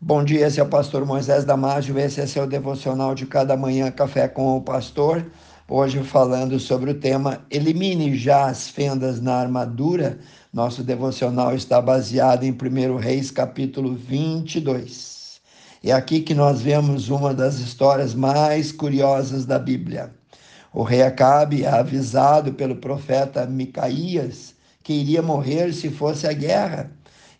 Bom dia, esse é o pastor Moisés Damásio, esse é seu devocional de cada manhã, Café com o Pastor. Hoje falando sobre o tema Elimine já as fendas na armadura. Nosso devocional está baseado em 1 Reis, capítulo 22. É aqui que nós vemos uma das histórias mais curiosas da Bíblia. O rei Acabe é avisado pelo profeta Micaías que iria morrer se fosse a guerra.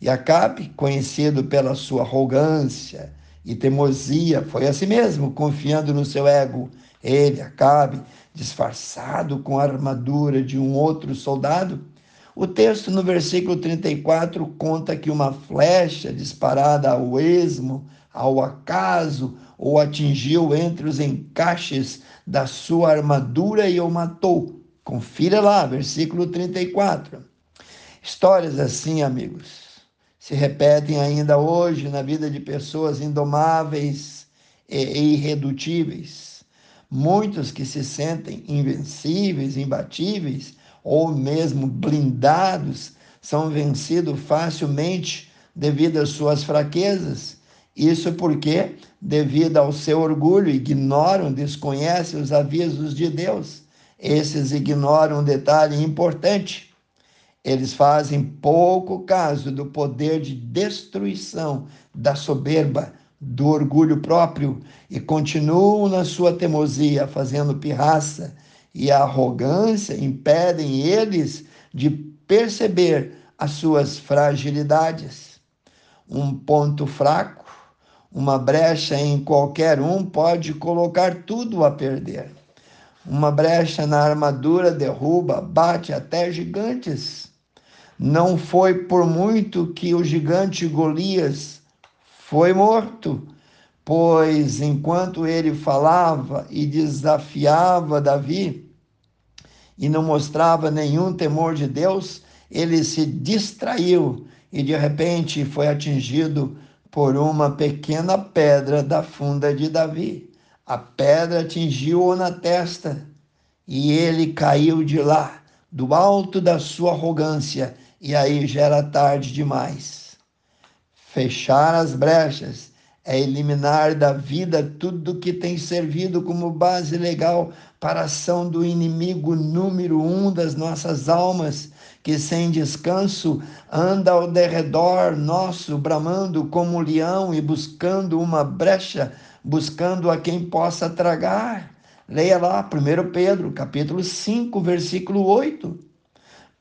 E Acabe, conhecido pela sua arrogância e teimosia, foi assim mesmo, confiando no seu ego. Ele, Acabe, disfarçado com a armadura de um outro soldado. O texto no versículo 34 conta que uma flecha disparada ao esmo, ao acaso, o atingiu entre os encaixes da sua armadura e o matou. Confira lá, versículo 34. Histórias assim, amigos, se repetem ainda hoje na vida de pessoas indomáveis e irredutíveis. Muitos que se sentem invencíveis, imbatíveis ou mesmo blindados são vencidos facilmente devido às suas fraquezas. Isso porque, devido ao seu orgulho, ignoram, desconhecem os avisos de Deus. Esses ignoram um detalhe importante eles fazem pouco caso do poder de destruição da soberba, do orgulho próprio e continuam na sua teimosia, fazendo pirraça, e a arrogância impedem eles de perceber as suas fragilidades. Um ponto fraco, uma brecha em qualquer um pode colocar tudo a perder. Uma brecha na armadura derruba, bate até gigantes. Não foi por muito que o gigante Golias foi morto, pois enquanto ele falava e desafiava Davi e não mostrava nenhum temor de Deus, ele se distraiu e de repente foi atingido por uma pequena pedra da funda de Davi. A pedra atingiu-o na testa e ele caiu de lá, do alto da sua arrogância e aí já era tarde demais. Fechar as brechas é eliminar da vida tudo que tem servido como base legal para a ação do inimigo número um das nossas almas, que sem descanso anda ao derredor nosso, bramando como um leão e buscando uma brecha, buscando a quem possa tragar. Leia lá, 1 Pedro, capítulo 5, versículo 8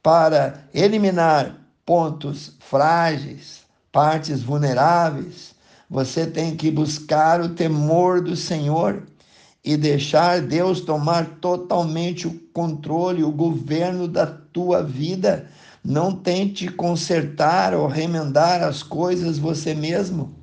para eliminar pontos frágeis, partes vulneráveis, você tem que buscar o temor do Senhor e deixar Deus tomar totalmente o controle, o governo da tua vida. Não tente consertar ou remendar as coisas você mesmo.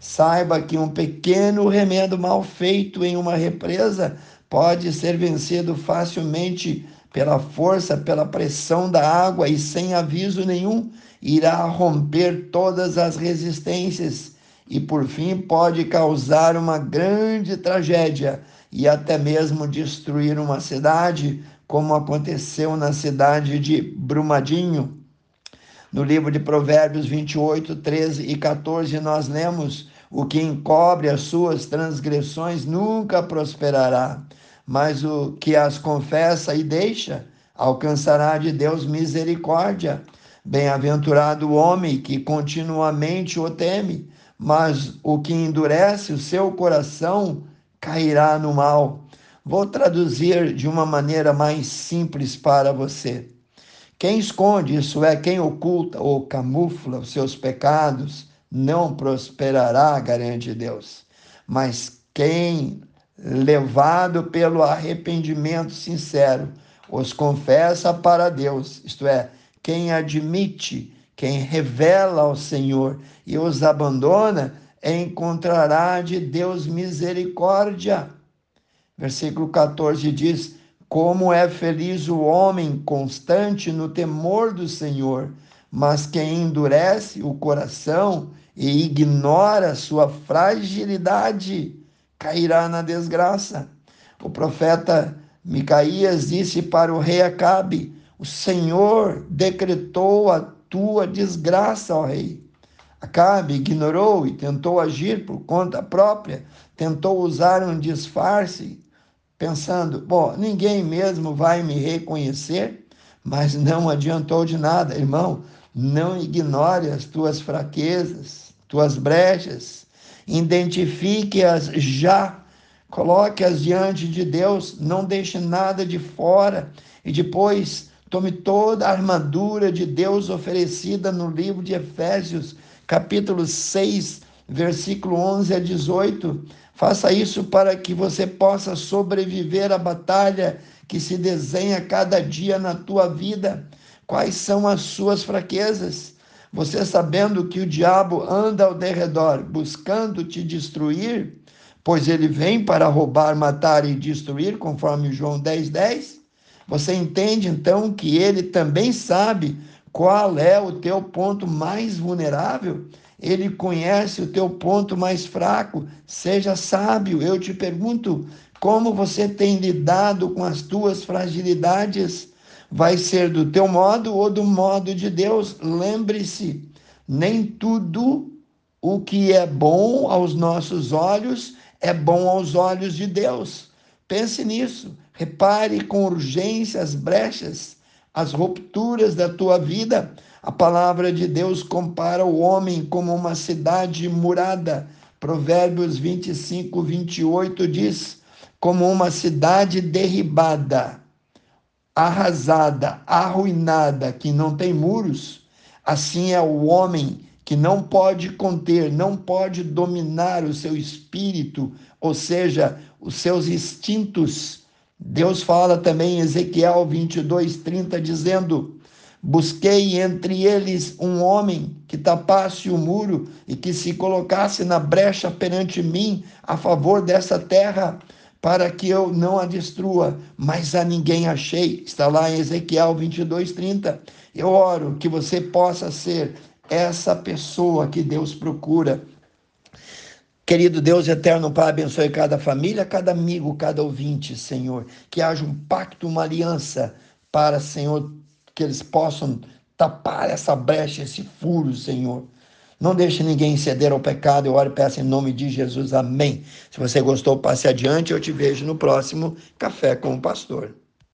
Saiba que um pequeno remendo mal feito em uma represa pode ser vencido facilmente pela força, pela pressão da água e sem aviso nenhum, irá romper todas as resistências e, por fim, pode causar uma grande tragédia e até mesmo destruir uma cidade, como aconteceu na cidade de Brumadinho. No livro de Provérbios 28, 13 e 14, nós lemos: O que encobre as suas transgressões nunca prosperará mas o que as confessa e deixa alcançará de Deus misericórdia. Bem-aventurado o homem que continuamente o teme, mas o que endurece o seu coração cairá no mal. Vou traduzir de uma maneira mais simples para você. Quem esconde, isso é, quem oculta ou camufla os seus pecados, não prosperará, garante Deus. Mas quem levado pelo arrependimento sincero, os confessa para Deus, isto é, quem admite, quem revela ao Senhor e os abandona, encontrará de Deus misericórdia. Versículo 14 diz: Como é feliz o homem constante no temor do Senhor, mas quem endurece o coração e ignora sua fragilidade cairá na desgraça. O profeta Micaías disse para o rei Acabe: O Senhor decretou a tua desgraça, ó rei. Acabe ignorou e tentou agir por conta própria, tentou usar um disfarce, pensando: bom, ninguém mesmo vai me reconhecer, mas não adiantou de nada, irmão. Não ignore as tuas fraquezas, tuas brechas, identifique-as já, coloque-as diante de Deus, não deixe nada de fora e depois tome toda a armadura de Deus oferecida no livro de Efésios capítulo 6, versículo 11 a 18. Faça isso para que você possa sobreviver à batalha que se desenha cada dia na tua vida. Quais são as suas fraquezas? Você sabendo que o diabo anda ao derredor buscando te destruir, pois ele vem para roubar, matar e destruir, conforme João 10, 10. Você entende então que ele também sabe qual é o teu ponto mais vulnerável? Ele conhece o teu ponto mais fraco. Seja sábio. Eu te pergunto, como você tem lidado com as tuas fragilidades? Vai ser do teu modo ou do modo de Deus? Lembre-se, nem tudo o que é bom aos nossos olhos é bom aos olhos de Deus. Pense nisso. Repare com urgência as brechas as rupturas da tua vida. A palavra de Deus compara o homem como uma cidade murada. Provérbios 25, 28 diz: como uma cidade derribada, arrasada, arruinada, que não tem muros, assim é o homem que não pode conter, não pode dominar o seu espírito, ou seja, os seus instintos Deus fala também em Ezequiel 22, 30, dizendo: Busquei entre eles um homem que tapasse o muro e que se colocasse na brecha perante mim a favor dessa terra, para que eu não a destrua, mas a ninguém achei. Está lá em Ezequiel 22, 30. Eu oro que você possa ser essa pessoa que Deus procura Querido Deus eterno, Pai, abençoe cada família, cada amigo, cada ouvinte, Senhor. Que haja um pacto, uma aliança para, Senhor, que eles possam tapar essa brecha, esse furo, Senhor. Não deixe ninguém ceder ao pecado. Eu oro e peço em nome de Jesus. Amém. Se você gostou, passe adiante. Eu te vejo no próximo Café com o Pastor.